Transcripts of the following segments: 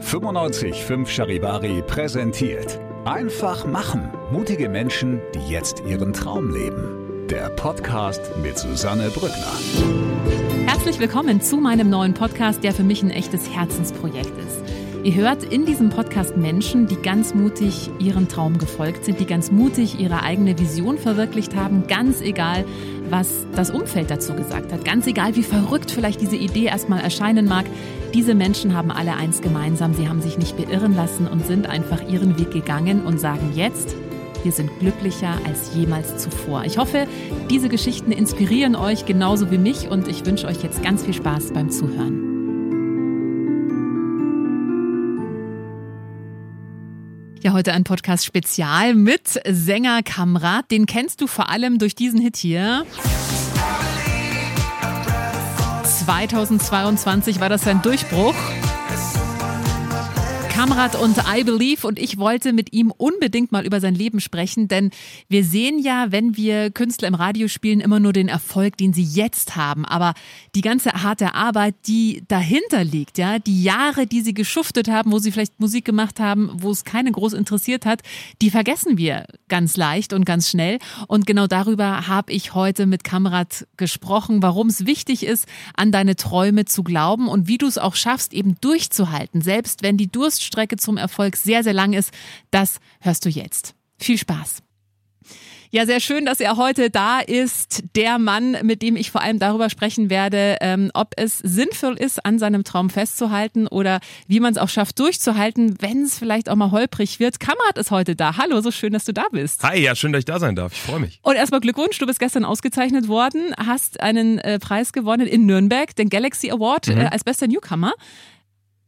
95.5 Charivari präsentiert Einfach machen. Mutige Menschen, die jetzt ihren Traum leben. Der Podcast mit Susanne Brückner. Herzlich willkommen zu meinem neuen Podcast, der für mich ein echtes Herzensprojekt ist. Ihr hört in diesem Podcast Menschen, die ganz mutig ihrem Traum gefolgt sind, die ganz mutig ihre eigene Vision verwirklicht haben, ganz egal, was das Umfeld dazu gesagt hat, ganz egal, wie verrückt vielleicht diese Idee erstmal erscheinen mag. Diese Menschen haben alle eins gemeinsam, sie haben sich nicht beirren lassen und sind einfach ihren Weg gegangen und sagen jetzt, wir sind glücklicher als jemals zuvor. Ich hoffe, diese Geschichten inspirieren euch genauso wie mich und ich wünsche euch jetzt ganz viel Spaß beim Zuhören. Ja, heute ein Podcast Spezial mit Sänger Kamrat. Den kennst du vor allem durch diesen Hit hier. 2022 war das sein Durchbruch. Kamrat und I Believe und ich wollte mit ihm unbedingt mal über sein Leben sprechen, denn wir sehen ja, wenn wir Künstler im Radio spielen, immer nur den Erfolg, den sie jetzt haben, aber die ganze harte Arbeit, die dahinter liegt, ja, die Jahre, die sie geschuftet haben, wo sie vielleicht Musik gemacht haben, wo es keinen groß interessiert hat, die vergessen wir ganz leicht und ganz schnell. Und genau darüber habe ich heute mit Kamrat gesprochen, warum es wichtig ist, an deine Träume zu glauben und wie du es auch schaffst, eben durchzuhalten, selbst wenn die Durst Durststrecke zum Erfolg sehr, sehr lang ist, das hörst du jetzt. Viel Spaß. Ja, sehr schön, dass er heute da ist. Der Mann, mit dem ich vor allem darüber sprechen werde, ähm, ob es sinnvoll ist, an seinem Traum festzuhalten oder wie man es auch schafft, durchzuhalten, wenn es vielleicht auch mal holprig wird. Kamerad ist heute da. Hallo, so schön, dass du da bist. Hi, ja, schön, dass ich da sein darf. Ich freue mich. Und erstmal Glückwunsch, du bist gestern ausgezeichnet worden, hast einen äh, Preis gewonnen in Nürnberg, den Galaxy Award mhm. äh, als bester Newcomer.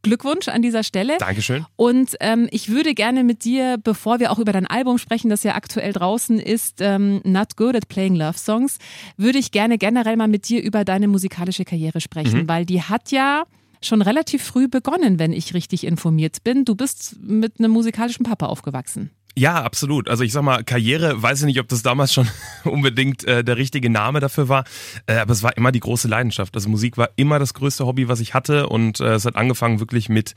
Glückwunsch an dieser Stelle. Dankeschön. Und ähm, ich würde gerne mit dir, bevor wir auch über dein Album sprechen, das ja aktuell draußen ist, ähm, Not Good at Playing Love Songs, würde ich gerne generell mal mit dir über deine musikalische Karriere sprechen, mhm. weil die hat ja schon relativ früh begonnen, wenn ich richtig informiert bin. Du bist mit einem musikalischen Papa aufgewachsen. Ja, absolut. Also ich sag mal, Karriere, weiß ich nicht, ob das damals schon unbedingt äh, der richtige Name dafür war, äh, aber es war immer die große Leidenschaft. Also Musik war immer das größte Hobby, was ich hatte und äh, es hat angefangen wirklich mit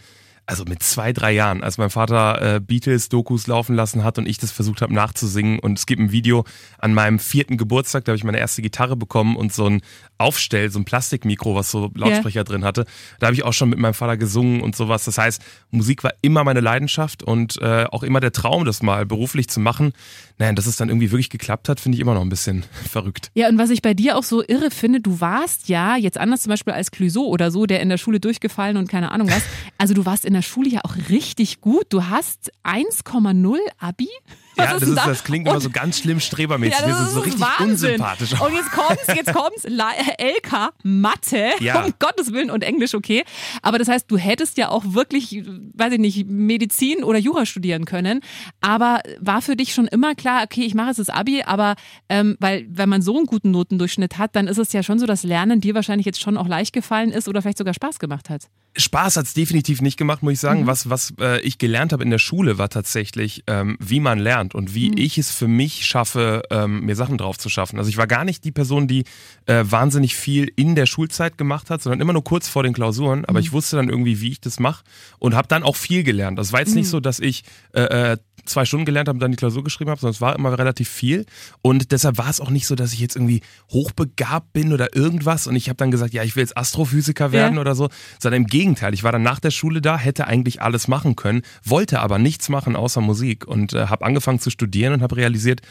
also mit zwei, drei Jahren, als mein Vater äh, Beatles-Dokus laufen lassen hat und ich das versucht habe nachzusingen. Und es gibt ein Video an meinem vierten Geburtstag, da habe ich meine erste Gitarre bekommen und so ein Aufstell, so ein Plastikmikro, was so Lautsprecher yeah. drin hatte. Da habe ich auch schon mit meinem Vater gesungen und sowas. Das heißt, Musik war immer meine Leidenschaft und äh, auch immer der Traum, das mal beruflich zu machen. Naja, dass es dann irgendwie wirklich geklappt hat, finde ich immer noch ein bisschen verrückt. Ja, und was ich bei dir auch so irre finde, du warst ja, jetzt anders zum Beispiel als Clouseau oder so, der in der Schule durchgefallen und keine Ahnung was. Also du warst in der Schule ja auch richtig gut. Du hast 1,0 Abi. Was ja, das, ist, da? das klingt immer so ganz schlimm strebermäßig. Ja, das, das ist so richtig Wahnsinn. unsympathisch. Und jetzt kommt's, jetzt kommt's. LK, Mathe, ja. um Gottes Willen und Englisch, okay. Aber das heißt, du hättest ja auch wirklich, weiß ich nicht, Medizin oder Jura studieren können. Aber war für dich schon immer klar, okay, ich mache jetzt das Abi, aber ähm, weil, wenn man so einen guten Notendurchschnitt hat, dann ist es ja schon so, dass Lernen dir wahrscheinlich jetzt schon auch leicht gefallen ist oder vielleicht sogar Spaß gemacht hat. Spaß hat es definitiv nicht gemacht, muss ich sagen. Mhm. Was, was äh, ich gelernt habe in der Schule, war tatsächlich, ähm, wie man lernt und wie mhm. ich es für mich schaffe, ähm, mir Sachen drauf zu schaffen. Also ich war gar nicht die Person, die äh, wahnsinnig viel in der Schulzeit gemacht hat, sondern immer nur kurz vor den Klausuren. Aber mhm. ich wusste dann irgendwie, wie ich das mache und habe dann auch viel gelernt. Das war jetzt nicht mhm. so, dass ich äh, äh, zwei Stunden gelernt habe und dann die Klausur geschrieben habe, sondern es war immer relativ viel. Und deshalb war es auch nicht so, dass ich jetzt irgendwie hochbegabt bin oder irgendwas. Und ich habe dann gesagt, ja, ich will jetzt Astrophysiker werden ja. oder so, sondern im Gegenteil. Ich war dann nach der Schule da, hätte eigentlich alles machen können, wollte aber nichts machen außer Musik und äh, habe angefangen zu studieren und habe realisiert,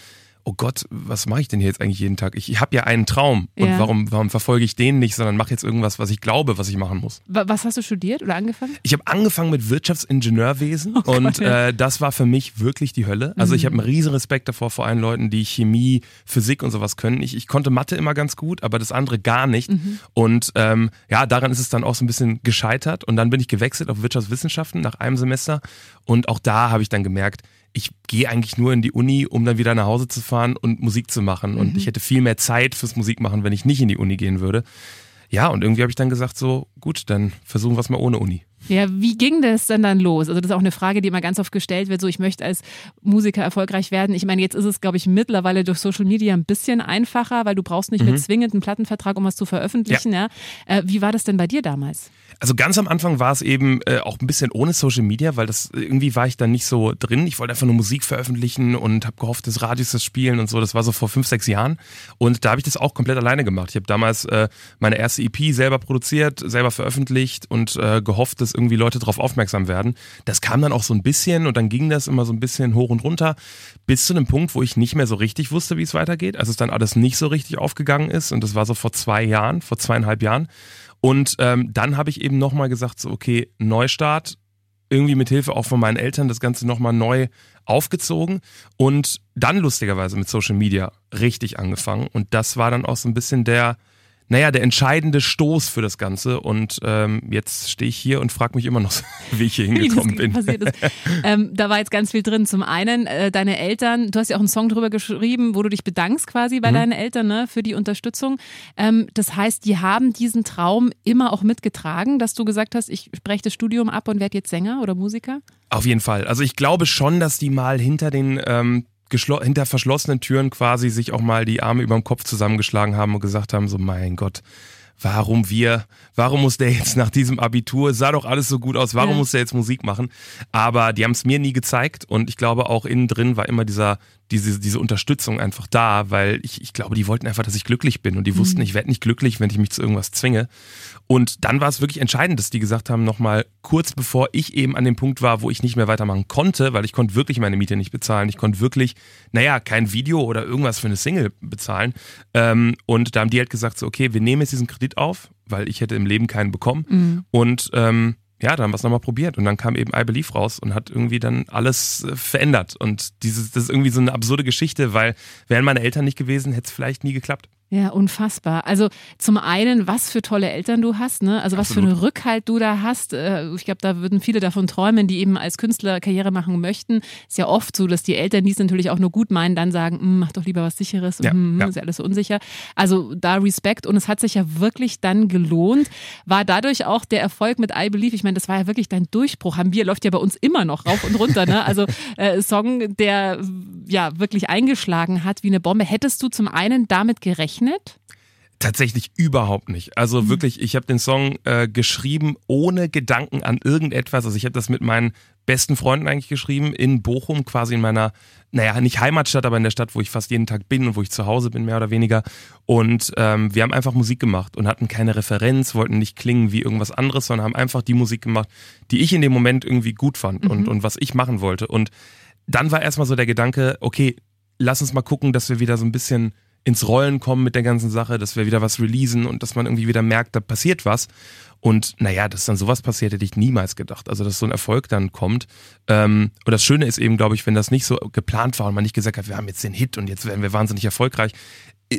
oh Gott, was mache ich denn hier jetzt eigentlich jeden Tag? Ich, habe ja einen Traum und ja. warum, warum verfolge ich den nicht, sondern mache jetzt irgendwas, was ich glaube, was ich machen muss. Was hast du studiert oder angefangen? Ich habe angefangen mit Wirtschaftsingenieurwesen oh und äh, das war für mich wirklich die Hölle. Also mhm. ich habe einen riesen Respekt davor vor allen Leuten, die Chemie, Physik und sowas können. Ich, ich konnte Mathe immer ganz gut, aber das andere gar nicht. Mhm. Und ähm, ja, daran ist es dann auch so ein bisschen gescheitert und dann bin ich gewechselt auf Wirtschaftswissenschaften nach einem Semester und auch da habe ich dann gemerkt, ich gehe eigentlich nur in die Uni, um dann wieder nach Hause zu fahren und Musik zu machen. Und mhm. ich hätte viel mehr Zeit fürs Musikmachen, wenn ich nicht in die Uni gehen würde. Ja, und irgendwie habe ich dann gesagt, so gut, dann versuchen wir es mal ohne Uni. Ja, wie ging das denn dann los? Also das ist auch eine Frage, die immer ganz oft gestellt wird, so ich möchte als Musiker erfolgreich werden. Ich meine, jetzt ist es, glaube ich, mittlerweile durch Social Media ein bisschen einfacher, weil du brauchst nicht mhm. mehr zwingend einen Plattenvertrag, um was zu veröffentlichen. Ja. ja. Äh, wie war das denn bei dir damals? Also ganz am Anfang war es eben äh, auch ein bisschen ohne Social Media, weil das irgendwie war ich dann nicht so drin. Ich wollte einfach nur Musik veröffentlichen und habe gehofft, dass Radios das spielen und so. Das war so vor fünf, sechs Jahren. Und da habe ich das auch komplett alleine gemacht. Ich habe damals äh, meine erste EP selber produziert, selber veröffentlicht und äh, gehofft, dass irgendwie Leute darauf aufmerksam werden. Das kam dann auch so ein bisschen und dann ging das immer so ein bisschen hoch und runter bis zu einem Punkt, wo ich nicht mehr so richtig wusste, wie es weitergeht. Also es dann alles nicht so richtig aufgegangen ist und das war so vor zwei Jahren, vor zweieinhalb Jahren. Und ähm, dann habe ich eben nochmal gesagt, so okay, Neustart, irgendwie mit Hilfe auch von meinen Eltern das Ganze nochmal neu aufgezogen und dann lustigerweise mit Social Media richtig angefangen. Und das war dann auch so ein bisschen der, naja, der entscheidende Stoß für das Ganze. Und ähm, jetzt stehe ich hier und frage mich immer noch, wie ich hier hingekommen bin. ähm, da war jetzt ganz viel drin. Zum einen, äh, deine Eltern, du hast ja auch einen Song drüber geschrieben, wo du dich bedankst quasi bei mhm. deinen Eltern ne, für die Unterstützung. Ähm, das heißt, die haben diesen Traum immer auch mitgetragen, dass du gesagt hast, ich spreche das Studium ab und werde jetzt Sänger oder Musiker? Auf jeden Fall. Also ich glaube schon, dass die mal hinter den ähm, hinter verschlossenen Türen quasi sich auch mal die Arme über dem Kopf zusammengeschlagen haben und gesagt haben, so mein Gott, warum wir, warum muss der jetzt nach diesem Abitur, sah doch alles so gut aus, warum ja. muss der jetzt Musik machen? Aber die haben es mir nie gezeigt und ich glaube auch innen drin war immer dieser, diese, diese Unterstützung einfach da, weil ich, ich glaube, die wollten einfach, dass ich glücklich bin und die wussten, mhm. ich werde nicht glücklich, wenn ich mich zu irgendwas zwinge. Und dann war es wirklich entscheidend, dass die gesagt haben, nochmal kurz bevor ich eben an dem Punkt war, wo ich nicht mehr weitermachen konnte, weil ich konnte wirklich meine Miete nicht bezahlen. Ich konnte wirklich, naja, kein Video oder irgendwas für eine Single bezahlen. Ähm, und da haben die halt gesagt, so, okay, wir nehmen jetzt diesen Kredit auf, weil ich hätte im Leben keinen bekommen. Mhm. Und ähm, ja, dann haben wir es nochmal probiert und dann kam eben I Believe raus und hat irgendwie dann alles äh, verändert. Und dieses, das ist irgendwie so eine absurde Geschichte, weil wären meine Eltern nicht gewesen, hätte es vielleicht nie geklappt. Ja, unfassbar. Also zum einen, was für tolle Eltern du hast, ne? Also was Absolut. für einen Rückhalt du da hast. Äh, ich glaube, da würden viele davon träumen, die eben als Künstler Karriere machen möchten. Ist ja oft so, dass die Eltern, die es natürlich auch nur gut meinen, dann sagen, hm, mach doch lieber was Sicheres, ja, hm, ja. ist ja alles so unsicher. Also da Respekt und es hat sich ja wirklich dann gelohnt. War dadurch auch der Erfolg mit I Believe, ich meine, das war ja wirklich dein Durchbruch. Haben wir, läuft ja bei uns immer noch rauf und runter, ne? Also äh, Song, der ja wirklich eingeschlagen hat wie eine Bombe. Hättest du zum einen damit gerechnet? Gerechnet? Tatsächlich überhaupt nicht. Also mhm. wirklich, ich habe den Song äh, geschrieben ohne Gedanken an irgendetwas. Also ich habe das mit meinen besten Freunden eigentlich geschrieben in Bochum, quasi in meiner, naja, nicht Heimatstadt, aber in der Stadt, wo ich fast jeden Tag bin und wo ich zu Hause bin, mehr oder weniger. Und ähm, wir haben einfach Musik gemacht und hatten keine Referenz, wollten nicht klingen wie irgendwas anderes, sondern haben einfach die Musik gemacht, die ich in dem Moment irgendwie gut fand mhm. und, und was ich machen wollte. Und dann war erstmal so der Gedanke, okay, lass uns mal gucken, dass wir wieder so ein bisschen ins Rollen kommen mit der ganzen Sache, dass wir wieder was releasen und dass man irgendwie wieder merkt, da passiert was. Und naja, dass dann sowas passiert, hätte ich niemals gedacht. Also, dass so ein Erfolg dann kommt. Ähm, und das Schöne ist eben, glaube ich, wenn das nicht so geplant war und man nicht gesagt hat, wir haben jetzt den Hit und jetzt werden wir wahnsinnig erfolgreich,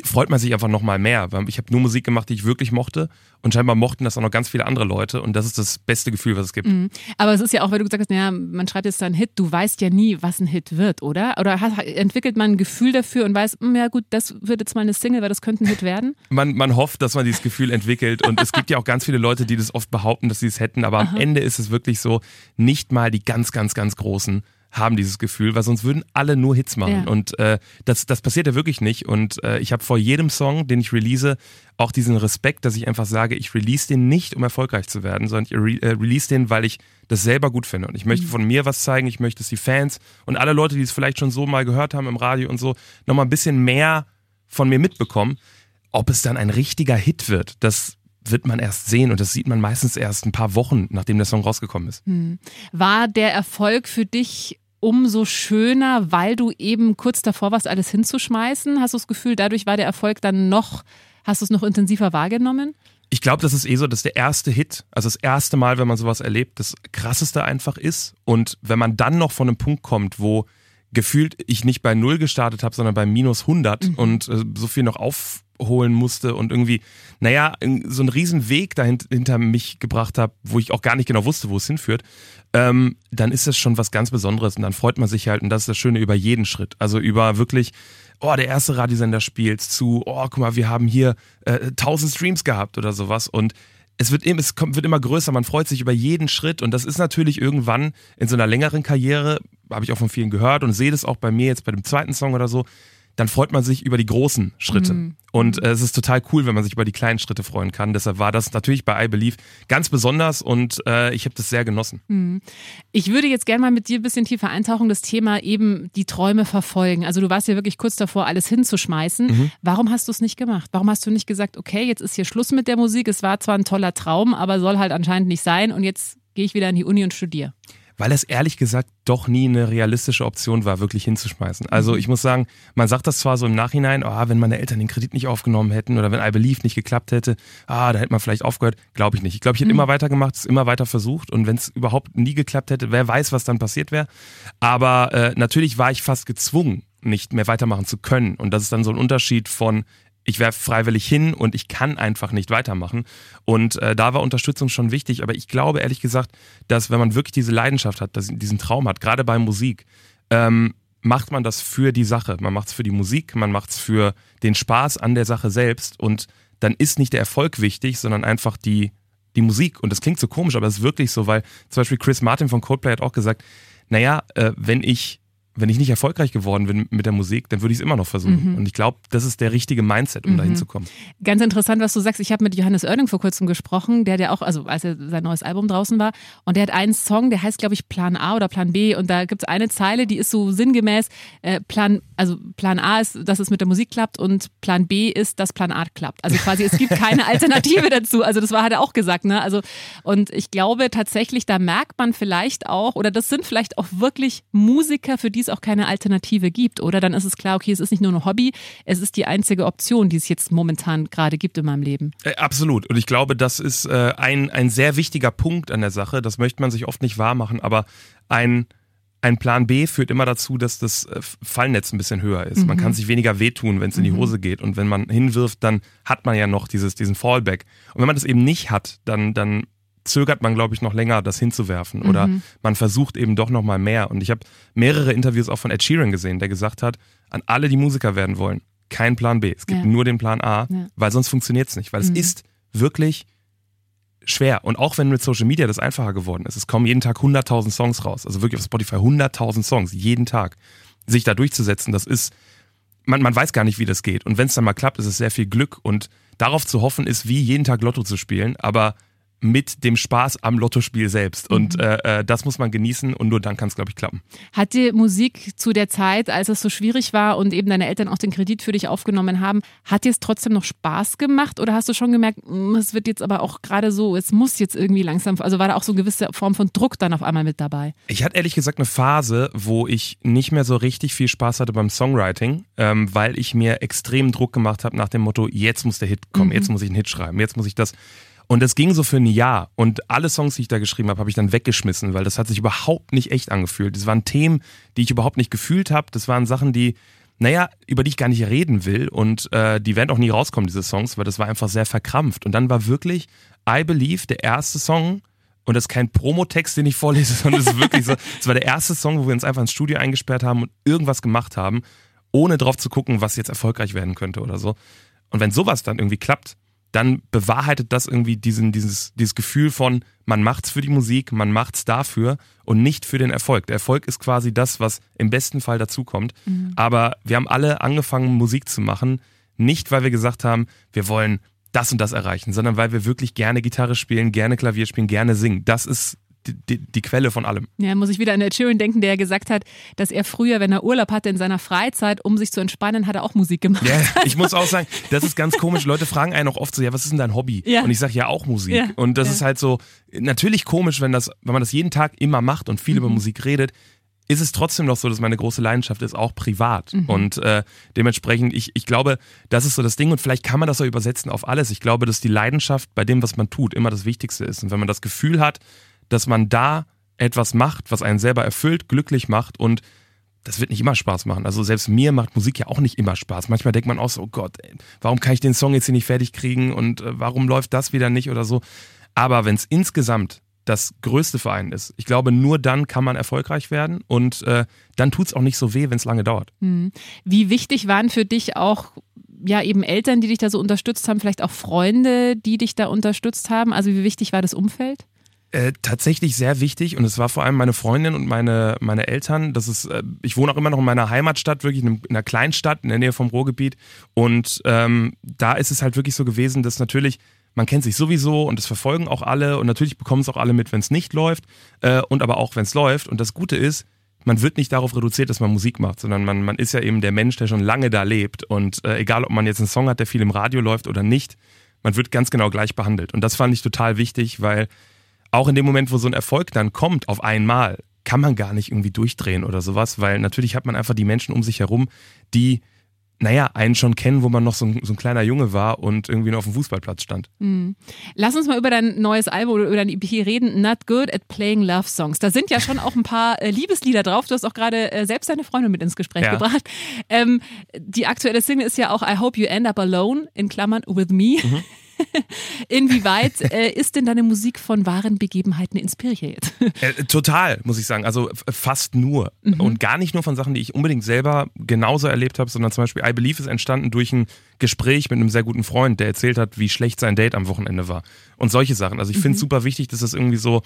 freut man sich einfach nochmal mehr. Ich habe nur Musik gemacht, die ich wirklich mochte und scheinbar mochten das auch noch ganz viele andere Leute und das ist das beste Gefühl, was es gibt. Mhm. Aber es ist ja auch, wenn du gesagt hast, naja, man schreibt jetzt da einen Hit, du weißt ja nie, was ein Hit wird, oder? Oder hat, entwickelt man ein Gefühl dafür und weiß, hm, ja gut, das wird jetzt mal eine Single, weil das könnte ein Hit werden? Man, man hofft, dass man dieses Gefühl entwickelt und es gibt ja auch ganz viele Leute, die das oft behaupten, dass sie es hätten, aber Aha. am Ende ist es wirklich so, nicht mal die ganz, ganz, ganz großen haben dieses Gefühl, weil sonst würden alle nur Hits machen. Ja. Und äh, das, das passiert ja wirklich nicht. Und äh, ich habe vor jedem Song, den ich release, auch diesen Respekt, dass ich einfach sage, ich release den nicht, um erfolgreich zu werden, sondern ich re äh, release den, weil ich das selber gut finde. Und ich möchte mhm. von mir was zeigen, ich möchte, dass die Fans und alle Leute, die es vielleicht schon so mal gehört haben im Radio und so, nochmal ein bisschen mehr von mir mitbekommen. Ob es dann ein richtiger Hit wird, das wird man erst sehen und das sieht man meistens erst ein paar Wochen, nachdem der Song rausgekommen ist. Hm. War der Erfolg für dich umso schöner, weil du eben kurz davor warst, alles hinzuschmeißen? Hast du das Gefühl, dadurch war der Erfolg dann noch, hast du es noch intensiver wahrgenommen? Ich glaube, das ist eh so, dass der erste Hit, also das erste Mal, wenn man sowas erlebt, das krasseste einfach ist. Und wenn man dann noch von einem Punkt kommt, wo gefühlt ich nicht bei Null gestartet habe, sondern bei minus 100 mhm. und äh, so viel noch aufholen musste und irgendwie, naja, so einen riesen Weg dahinter mich gebracht habe, wo ich auch gar nicht genau wusste, wo es hinführt, ähm, dann ist das schon was ganz Besonderes und dann freut man sich halt und das ist das Schöne über jeden Schritt. Also über wirklich oh, der erste Radiosender spielt, zu, oh, guck mal, wir haben hier äh, 1000 Streams gehabt oder sowas und es wird, es kommt, wird immer größer, man freut sich über jeden Schritt und das ist natürlich irgendwann in so einer längeren Karriere, habe ich auch von vielen gehört und sehe das auch bei mir jetzt bei dem zweiten Song oder so, dann freut man sich über die großen Schritte. Mhm. Und äh, es ist total cool, wenn man sich über die kleinen Schritte freuen kann. Deshalb war das natürlich bei I Believe ganz besonders und äh, ich habe das sehr genossen. Mhm. Ich würde jetzt gerne mal mit dir ein bisschen tiefer eintauchen, das Thema eben die Träume verfolgen. Also du warst ja wirklich kurz davor, alles hinzuschmeißen. Mhm. Warum hast du es nicht gemacht? Warum hast du nicht gesagt, okay, jetzt ist hier Schluss mit der Musik, es war zwar ein toller Traum, aber soll halt anscheinend nicht sein und jetzt gehe ich wieder in die Uni und studiere? Weil es ehrlich gesagt doch nie eine realistische Option war, wirklich hinzuschmeißen. Also mhm. ich muss sagen, man sagt das zwar so im Nachhinein, oh, wenn meine Eltern den Kredit nicht aufgenommen hätten oder wenn I Believe nicht geklappt hätte, ah, da hätte man vielleicht aufgehört. Glaube ich nicht. Ich glaube, ich hätte mhm. immer weitergemacht, es immer weiter versucht und wenn es überhaupt nie geklappt hätte, wer weiß, was dann passiert wäre. Aber äh, natürlich war ich fast gezwungen, nicht mehr weitermachen zu können. Und das ist dann so ein Unterschied von, ich werfe freiwillig hin und ich kann einfach nicht weitermachen. Und äh, da war Unterstützung schon wichtig. Aber ich glaube ehrlich gesagt, dass wenn man wirklich diese Leidenschaft hat, dass, diesen Traum hat, gerade bei Musik, ähm, macht man das für die Sache. Man macht es für die Musik, man macht es für den Spaß an der Sache selbst. Und dann ist nicht der Erfolg wichtig, sondern einfach die, die Musik. Und das klingt so komisch, aber es ist wirklich so, weil zum Beispiel Chris Martin von Coldplay hat auch gesagt, naja, äh, wenn ich wenn ich nicht erfolgreich geworden bin mit der Musik, dann würde ich es immer noch versuchen. Mhm. Und ich glaube, das ist der richtige Mindset, um mhm. dahin zu kommen. Ganz interessant, was du sagst. Ich habe mit Johannes Oerding vor kurzem gesprochen, der der auch, also als er sein neues Album draußen war, und der hat einen Song, der heißt, glaube ich, Plan A oder Plan B. Und da gibt es eine Zeile, die ist so sinngemäß, äh, Plan, also Plan A ist, dass es mit der Musik klappt und Plan B ist, dass Plan A klappt. Also quasi, es gibt keine Alternative dazu. Also das war, hat er auch gesagt, ne? Also, und ich glaube tatsächlich, da merkt man vielleicht auch, oder das sind vielleicht auch wirklich Musiker, für die es auch keine Alternative gibt, oder? Dann ist es klar, okay, es ist nicht nur ein Hobby, es ist die einzige Option, die es jetzt momentan gerade gibt in meinem Leben. Äh, absolut. Und ich glaube, das ist äh, ein, ein sehr wichtiger Punkt an der Sache. Das möchte man sich oft nicht wahr machen, aber ein ein Plan B führt immer dazu, dass das äh, Fallnetz ein bisschen höher ist. Mhm. Man kann sich weniger wehtun, wenn es in die mhm. Hose geht. Und wenn man hinwirft, dann hat man ja noch dieses, diesen Fallback. Und wenn man das eben nicht hat, dann, dann zögert man, glaube ich, noch länger, das hinzuwerfen. Oder mhm. man versucht eben doch noch mal mehr. Und ich habe mehrere Interviews auch von Ed Sheeran gesehen, der gesagt hat, an alle, die Musiker werden wollen, kein Plan B. Es gibt ja. nur den Plan A, ja. weil sonst funktioniert es nicht. Weil mhm. es ist wirklich schwer. Und auch wenn mit Social Media das einfacher geworden ist, es kommen jeden Tag 100.000 Songs raus. Also wirklich auf Spotify 100.000 Songs, jeden Tag. Sich da durchzusetzen, das ist, man, man weiß gar nicht, wie das geht. Und wenn es dann mal klappt, ist es sehr viel Glück. Und darauf zu hoffen, ist wie jeden Tag Lotto zu spielen. Aber mit dem Spaß am Lottospiel selbst. Und mhm. äh, äh, das muss man genießen und nur dann kann es, glaube ich, klappen. Hat dir Musik zu der Zeit, als es so schwierig war und eben deine Eltern auch den Kredit für dich aufgenommen haben, hat dir es trotzdem noch Spaß gemacht oder hast du schon gemerkt, hm, es wird jetzt aber auch gerade so, es muss jetzt irgendwie langsam, also war da auch so eine gewisse Form von Druck dann auf einmal mit dabei? Ich hatte ehrlich gesagt eine Phase, wo ich nicht mehr so richtig viel Spaß hatte beim Songwriting, ähm, weil ich mir extrem Druck gemacht habe nach dem Motto, jetzt muss der Hit kommen, mhm. jetzt muss ich einen Hit schreiben, jetzt muss ich das und das ging so für ein Jahr. Und alle Songs, die ich da geschrieben habe, habe ich dann weggeschmissen, weil das hat sich überhaupt nicht echt angefühlt. Das waren Themen, die ich überhaupt nicht gefühlt habe. Das waren Sachen, die, naja, über die ich gar nicht reden will. Und äh, die werden auch nie rauskommen, diese Songs, weil das war einfach sehr verkrampft. Und dann war wirklich I Believe der erste Song, und das ist kein Promotext, den ich vorlese, sondern es ist wirklich so, es war der erste Song, wo wir uns einfach ins Studio eingesperrt haben und irgendwas gemacht haben, ohne drauf zu gucken, was jetzt erfolgreich werden könnte oder so. Und wenn sowas dann irgendwie klappt, dann bewahrheitet das irgendwie diesen, dieses, dieses Gefühl von, man macht's für die Musik, man macht's dafür und nicht für den Erfolg. Der Erfolg ist quasi das, was im besten Fall dazukommt. Mhm. Aber wir haben alle angefangen, Musik zu machen, nicht weil wir gesagt haben, wir wollen das und das erreichen, sondern weil wir wirklich gerne Gitarre spielen, gerne Klavier spielen, gerne singen. Das ist die, die, Quelle von allem. Ja, muss ich wieder an Ed Sheeran denken, der gesagt hat, dass er früher, wenn er Urlaub hatte in seiner Freizeit, um sich zu entspannen, hat er auch Musik gemacht. Ja, ich muss auch sagen, das ist ganz komisch. Leute fragen einen auch oft so, ja, was ist denn dein Hobby? Ja. Und ich sage ja auch Musik. Ja. Und das ja. ist halt so, natürlich komisch, wenn das, wenn man das jeden Tag immer macht und viel mhm. über Musik redet ist es trotzdem noch so, dass meine große Leidenschaft ist, auch privat. Mhm. Und äh, dementsprechend, ich, ich glaube, das ist so das Ding und vielleicht kann man das so übersetzen auf alles. Ich glaube, dass die Leidenschaft bei dem, was man tut, immer das Wichtigste ist. Und wenn man das Gefühl hat, dass man da etwas macht, was einen selber erfüllt, glücklich macht und das wird nicht immer Spaß machen. Also selbst mir macht Musik ja auch nicht immer Spaß. Manchmal denkt man auch so, oh Gott, ey, warum kann ich den Song jetzt hier nicht fertig kriegen und äh, warum läuft das wieder nicht oder so. Aber wenn es insgesamt das größte Verein ist. Ich glaube, nur dann kann man erfolgreich werden und äh, dann tut es auch nicht so weh, wenn es lange dauert. Hm. Wie wichtig waren für dich auch ja eben Eltern, die dich da so unterstützt haben, vielleicht auch Freunde, die dich da unterstutzt haben? Also wie wichtig war das Umfeld? Äh, tatsächlich sehr wichtig und es war vor allem meine Freundin und meine, meine Eltern. Das ist, äh, ich wohne auch immer noch in meiner Heimatstadt, wirklich in, einer Kleinstadt in der Nähe vom Ruhrgebiet und ähm, da ist es halt wirklich so gewesen, dass natürlich man kennt sich sowieso und es verfolgen auch alle und natürlich bekommen es auch alle mit, wenn es nicht läuft äh, und aber auch, wenn es läuft. Und das Gute ist, man wird nicht darauf reduziert, dass man Musik macht, sondern man, man ist ja eben der Mensch, der schon lange da lebt. Und äh, egal, ob man jetzt einen Song hat, der viel im Radio läuft oder nicht, man wird ganz genau gleich behandelt. Und das fand ich total wichtig, weil auch in dem Moment, wo so ein Erfolg dann kommt, auf einmal, kann man gar nicht irgendwie durchdrehen oder sowas, weil natürlich hat man einfach die Menschen um sich herum, die naja, einen schon kennen, wo man noch so ein, so ein, kleiner Junge war und irgendwie noch auf dem Fußballplatz stand. Mhm. Lass uns mal über dein neues Album oder über dein EP reden. Not Good at Playing Love Songs. Da sind ja schon auch ein paar äh, Liebeslieder drauf. Du hast auch gerade äh, selbst deine Freundin mit ins Gespräch ja. gebracht. Ähm, die aktuelle Single ist ja auch I Hope You End Up Alone, in Klammern, with me. Mhm. Inwieweit äh, ist denn deine Musik von wahren Begebenheiten inspiriert? Äh, total, muss ich sagen. Also fast nur. Mhm. Und gar nicht nur von Sachen, die ich unbedingt selber genauso erlebt habe, sondern zum Beispiel I Believe ist entstanden durch ein Gespräch mit einem sehr guten Freund, der erzählt hat, wie schlecht sein Date am Wochenende war. Und solche Sachen. Also ich finde es mhm. super wichtig, dass das irgendwie so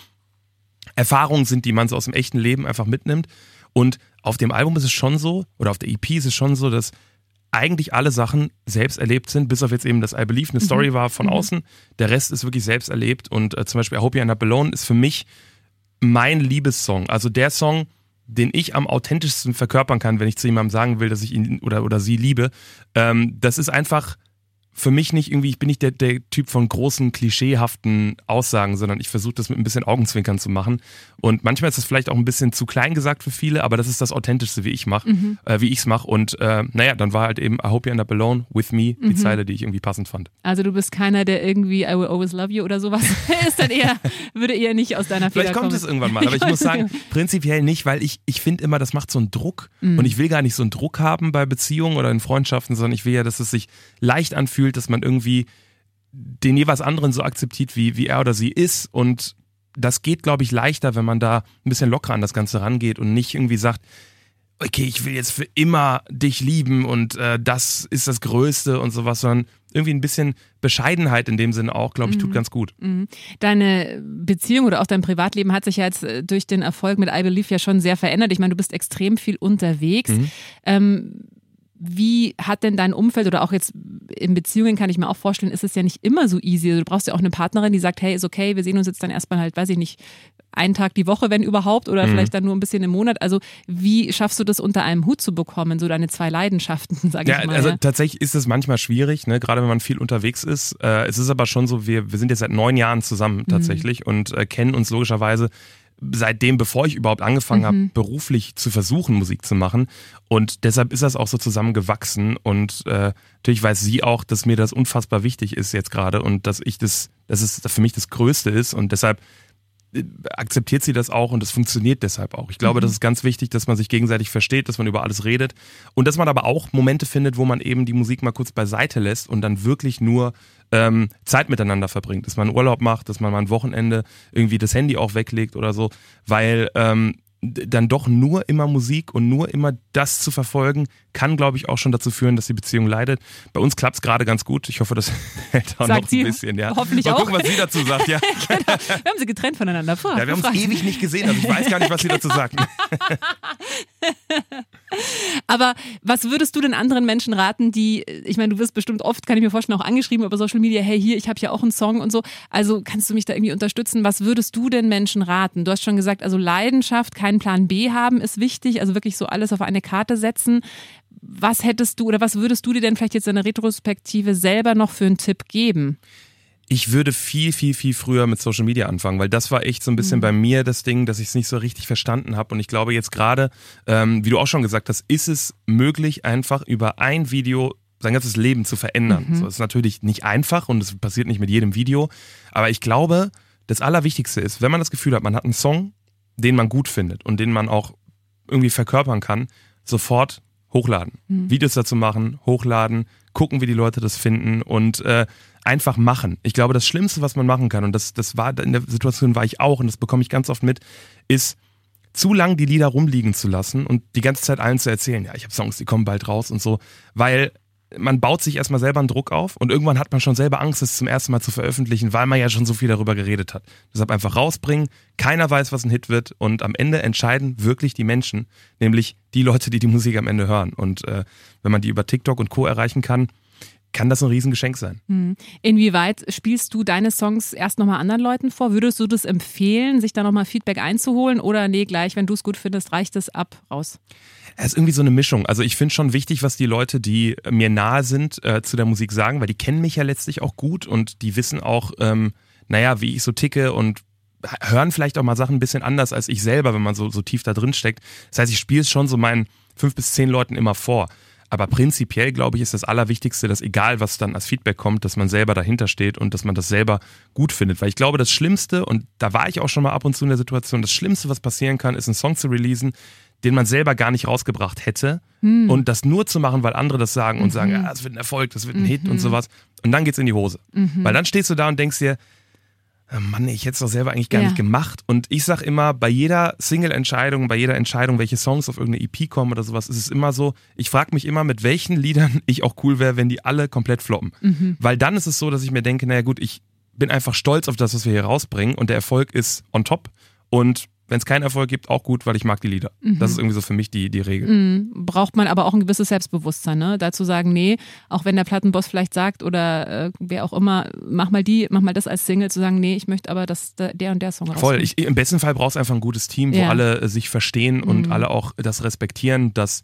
Erfahrungen sind, die man so aus dem echten Leben einfach mitnimmt. Und auf dem Album ist es schon so, oder auf der EP ist es schon so, dass eigentlich alle Sachen selbst erlebt sind, bis auf jetzt eben das I Believe eine Story mhm. war von mhm. außen. Der Rest ist wirklich selbst erlebt und äh, zum Beispiel I Hope You End Up Alone ist für mich mein Liebessong. Also der Song, den ich am authentischsten verkörpern kann, wenn ich zu jemandem sagen will, dass ich ihn oder, oder sie liebe. Ähm, das ist einfach für mich nicht irgendwie, ich bin nicht der, der Typ von großen, klischeehaften Aussagen, sondern ich versuche das mit ein bisschen Augenzwinkern zu machen. Und manchmal ist das vielleicht auch ein bisschen zu klein gesagt für viele, aber das ist das Authentischste, wie ich mache, mhm. äh, wie ich es mache. Und äh, naja, dann war halt eben I hope you end up alone with me, die mhm. Zeile, die ich irgendwie passend fand. Also du bist keiner, der irgendwie I will always love you oder sowas ist dann eher, würde eher nicht aus deiner Feder Vielleicht kommt kommen. es irgendwann mal, aber ich muss sagen, prinzipiell nicht, weil ich, ich finde immer, das macht so einen Druck. Mhm. Und ich will gar nicht so einen Druck haben bei Beziehungen oder in Freundschaften, sondern ich will ja, dass es sich leicht anfühlt, dass man irgendwie den jeweils anderen so akzeptiert, wie, wie er oder sie ist. Und das geht, glaube ich, leichter, wenn man da ein bisschen locker an das Ganze rangeht und nicht irgendwie sagt, okay, ich will jetzt für immer dich lieben und äh, das ist das Größte und sowas, sondern irgendwie ein bisschen Bescheidenheit in dem Sinne auch, glaube ich, tut mhm. ganz gut. Mhm. Deine Beziehung oder auch dein Privatleben hat sich ja jetzt äh, durch den Erfolg mit I Believe ja schon sehr verändert. Ich meine, du bist extrem viel unterwegs. Mhm. Ähm, wie hat denn dein Umfeld oder auch jetzt in Beziehungen kann ich mir auch vorstellen, ist es ja nicht immer so easy. Also du brauchst ja auch eine Partnerin, die sagt, hey, ist okay, wir sehen uns jetzt dann erstmal halt, weiß ich nicht, einen Tag die Woche, wenn überhaupt, oder mhm. vielleicht dann nur ein bisschen im Monat. Also wie schaffst du das unter einem Hut zu bekommen, so deine zwei Leidenschaften, sage ja, ich mal. Also ja? tatsächlich ist es manchmal schwierig, ne? gerade wenn man viel unterwegs ist. Äh, es ist aber schon so, wir, wir sind jetzt seit neun Jahren zusammen mhm. tatsächlich mhm. und äh, kennen uns logischerweise seitdem, bevor ich überhaupt angefangen mhm. habe, beruflich zu versuchen, Musik zu machen. Und deshalb ist das auch so zusammengewachsen. Und äh, natürlich weiß sie auch, dass mir das unfassbar wichtig ist jetzt gerade und dass ich das, dass es für mich das Größte ist. Und deshalb akzeptiert sie das auch und es funktioniert deshalb auch. Ich glaube, mhm. das ist ganz wichtig, dass man sich gegenseitig versteht, dass man über alles redet und dass man aber auch Momente findet, wo man eben die Musik mal kurz beiseite lässt und dann wirklich nur ähm, Zeit miteinander verbringt, dass man Urlaub macht, dass man mal ein Wochenende irgendwie das Handy auch weglegt oder so, weil ähm, dann doch nur immer Musik und nur immer das zu verfolgen, kann, glaube ich, auch schon dazu führen, dass die Beziehung leidet. Bei uns klappt es gerade ganz gut. Ich hoffe, das hält auch sagt noch ein bisschen. Ja. Hoffentlich Mal auch. gucken, was sie dazu sagt. Ja. genau. Wir haben sie getrennt voneinander. Vor, ja, wir haben uns ewig nicht gesehen. Also ich weiß gar nicht, was sie dazu sagt. Aber was würdest du den anderen Menschen raten, die, ich meine, du wirst bestimmt oft, kann ich mir vorstellen, auch angeschrieben über Social Media, hey, hier, ich habe ja auch einen Song und so. Also kannst du mich da irgendwie unterstützen? Was würdest du den Menschen raten? Du hast schon gesagt, also Leidenschaft, keinen Plan B haben ist wichtig, also wirklich so alles auf eine Karte setzen. Was hättest du oder was würdest du dir denn vielleicht jetzt in der Retrospektive selber noch für einen Tipp geben? Ich würde viel, viel, viel früher mit Social Media anfangen, weil das war echt so ein bisschen mhm. bei mir das Ding, dass ich es nicht so richtig verstanden habe. Und ich glaube jetzt gerade, ähm, wie du auch schon gesagt hast, ist es möglich, einfach über ein Video sein ganzes Leben zu verändern. Mhm. So ist natürlich nicht einfach und es passiert nicht mit jedem Video. Aber ich glaube, das Allerwichtigste ist, wenn man das Gefühl hat, man hat einen Song, den man gut findet und den man auch irgendwie verkörpern kann, sofort hochladen. Mhm. Videos dazu machen, hochladen, gucken, wie die Leute das finden und äh, einfach machen. Ich glaube, das Schlimmste, was man machen kann, und das, das war in der Situation war ich auch, und das bekomme ich ganz oft mit, ist zu lang die Lieder rumliegen zu lassen und die ganze Zeit allen zu erzählen, ja, ich habe Songs, die kommen bald raus und so, weil man baut sich erstmal selber einen Druck auf und irgendwann hat man schon selber Angst, es zum ersten Mal zu veröffentlichen, weil man ja schon so viel darüber geredet hat. Deshalb einfach rausbringen, keiner weiß, was ein Hit wird und am Ende entscheiden wirklich die Menschen, nämlich die Leute, die die Musik am Ende hören. Und äh, wenn man die über TikTok und Co. erreichen kann, kann das ein Riesengeschenk sein. Hm. Inwieweit spielst du deine Songs erst nochmal anderen Leuten vor? Würdest du das empfehlen, sich da nochmal Feedback einzuholen oder nee, gleich, wenn du es gut findest, reicht es ab, raus? Es ist irgendwie so eine Mischung. Also ich finde schon wichtig, was die Leute, die mir nahe sind, äh, zu der Musik sagen, weil die kennen mich ja letztlich auch gut und die wissen auch, ähm, naja, wie ich so ticke und hören vielleicht auch mal Sachen ein bisschen anders als ich selber, wenn man so, so tief da drin steckt. Das heißt, ich spiele es schon so meinen fünf bis zehn Leuten immer vor. Aber prinzipiell, glaube ich, ist das Allerwichtigste, dass egal was dann als Feedback kommt, dass man selber dahinter steht und dass man das selber gut findet. Weil ich glaube, das Schlimmste, und da war ich auch schon mal ab und zu in der Situation, das Schlimmste, was passieren kann, ist einen Song zu releasen, den man selber gar nicht rausgebracht hätte. Hm. Und das nur zu machen, weil andere das sagen und mhm. sagen, ja, das wird ein Erfolg, das wird ein mhm. Hit und sowas. Und dann geht's in die Hose. Mhm. Weil dann stehst du da und denkst dir, Mann, ich hätte es doch selber eigentlich gar ja. nicht gemacht. Und ich sag immer, bei jeder Single-Entscheidung, bei jeder Entscheidung, welche Songs auf irgendeine EP kommen oder sowas, ist es immer so, ich frage mich immer, mit welchen Liedern ich auch cool wäre, wenn die alle komplett floppen. Mhm. Weil dann ist es so, dass ich mir denke, naja gut, ich bin einfach stolz auf das, was wir hier rausbringen und der Erfolg ist on top. Und wenn es keinen Erfolg gibt, auch gut, weil ich mag die Lieder. Mhm. Das ist irgendwie so für mich die, die Regel. Mhm. Braucht man aber auch ein gewisses Selbstbewusstsein, ne? Dazu sagen, nee, auch wenn der Plattenboss vielleicht sagt oder äh, wer auch immer, mach mal die, mach mal das als Single, zu sagen, nee, ich möchte aber, dass der und der Song rauskommt. Voll. Ich, Im besten Fall brauchst du einfach ein gutes Team, wo ja. alle äh, sich verstehen und mhm. alle auch das respektieren, dass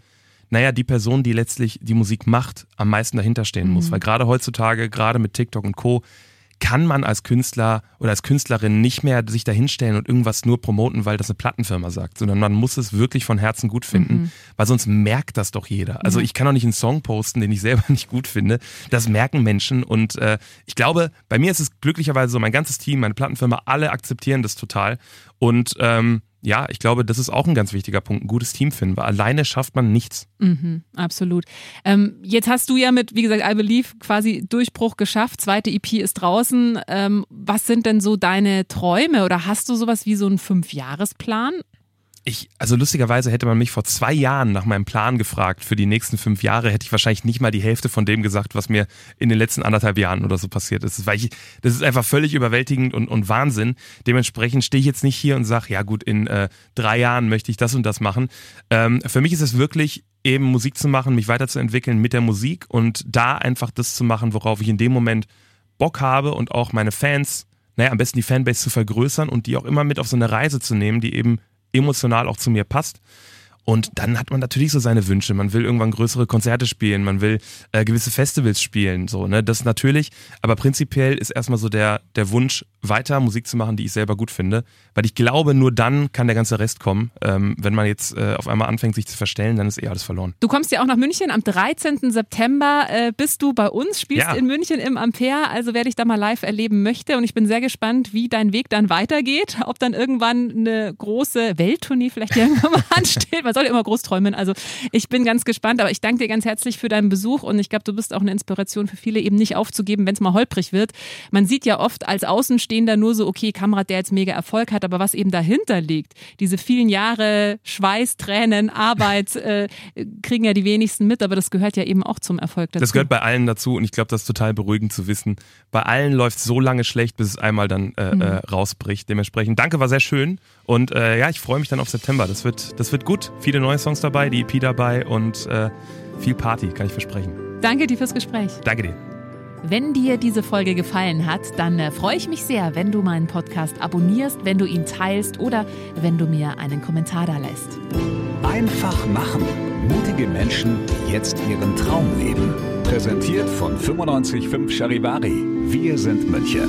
naja, die Person, die letztlich die Musik macht, am meisten dahinter stehen muss. Mhm. Weil gerade heutzutage, gerade mit TikTok und Co., kann man als Künstler oder als Künstlerin nicht mehr sich dahinstellen und irgendwas nur promoten, weil das eine Plattenfirma sagt, sondern man muss es wirklich von Herzen gut finden, mhm. weil sonst merkt das doch jeder. Also ich kann auch nicht einen Song posten, den ich selber nicht gut finde. Das merken Menschen und äh, ich glaube, bei mir ist es glücklicherweise so, mein ganzes Team, meine Plattenfirma, alle akzeptieren das total und ähm, ja, ich glaube, das ist auch ein ganz wichtiger Punkt, ein gutes Team finden, weil alleine schafft man nichts. Mhm, absolut. Ähm, jetzt hast du ja mit, wie gesagt, I Believe quasi Durchbruch geschafft. Zweite EP ist draußen. Ähm, was sind denn so deine Träume oder hast du sowas wie so einen Fünfjahresplan? Ich, also lustigerweise hätte man mich vor zwei Jahren nach meinem Plan gefragt für die nächsten fünf Jahre, hätte ich wahrscheinlich nicht mal die Hälfte von dem gesagt, was mir in den letzten anderthalb Jahren oder so passiert ist. Weil ich, das ist einfach völlig überwältigend und, und Wahnsinn. Dementsprechend stehe ich jetzt nicht hier und sage, ja gut, in äh, drei Jahren möchte ich das und das machen. Ähm, für mich ist es wirklich eben Musik zu machen, mich weiterzuentwickeln mit der Musik und da einfach das zu machen, worauf ich in dem Moment Bock habe und auch meine Fans, naja, am besten die Fanbase zu vergrößern und die auch immer mit auf so eine Reise zu nehmen, die eben emotional auch zu mir passt. Und dann hat man natürlich so seine Wünsche. Man will irgendwann größere Konzerte spielen, man will äh, gewisse Festivals spielen, so, ne? Das natürlich. Aber prinzipiell ist erstmal so der, der Wunsch, weiter Musik zu machen, die ich selber gut finde. Weil ich glaube, nur dann kann der ganze Rest kommen. Ähm, wenn man jetzt äh, auf einmal anfängt, sich zu verstellen, dann ist eh alles verloren. Du kommst ja auch nach München. Am 13. September äh, bist du bei uns, spielst ja. in München im Ampere. Also wer dich da mal live erleben möchte. Und ich bin sehr gespannt, wie dein Weg dann weitergeht. Ob dann irgendwann eine große Welttournee vielleicht irgendwann mal ansteht. Man soll immer groß träumen. Also ich bin ganz gespannt. Aber ich danke dir ganz herzlich für deinen Besuch. Und ich glaube, du bist auch eine Inspiration für viele, eben nicht aufzugeben, wenn es mal holprig wird. Man sieht ja oft als Außenstehender, nur so, okay, Kamerad, der jetzt mega Erfolg hat, aber was eben dahinter liegt, diese vielen Jahre Schweiß, Tränen, Arbeit, äh, kriegen ja die wenigsten mit, aber das gehört ja eben auch zum Erfolg dazu. Das gehört bei allen dazu und ich glaube, das ist total beruhigend zu wissen. Bei allen läuft es so lange schlecht, bis es einmal dann äh, mhm. äh, rausbricht. Dementsprechend, danke, war sehr schön und äh, ja, ich freue mich dann auf September. Das wird, das wird gut. Viele neue Songs dabei, die EP dabei und äh, viel Party, kann ich versprechen. Danke dir fürs Gespräch. Danke dir. Wenn dir diese Folge gefallen hat, dann äh, freue ich mich sehr, wenn du meinen Podcast abonnierst, wenn du ihn teilst oder wenn du mir einen Kommentar da lässt. Einfach machen. Mutige Menschen, die jetzt ihren Traum leben. Präsentiert von 955 Charivari. Wir sind München.